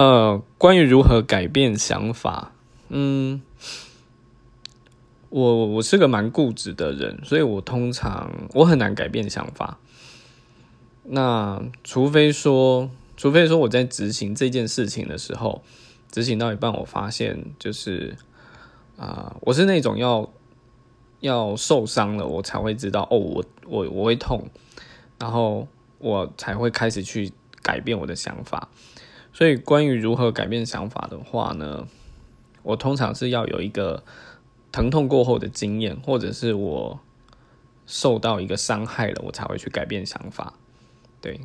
呃，关于如何改变想法，嗯，我我是个蛮固执的人，所以我通常我很难改变想法。那除非说，除非说我在执行这件事情的时候，执行到一半，我发现就是啊，我是那种要要受伤了，我才会知道哦，我我我会痛，然后我才会开始去改变我的想法。所以，关于如何改变想法的话呢，我通常是要有一个疼痛过后的经验，或者是我受到一个伤害了，我才会去改变想法。对。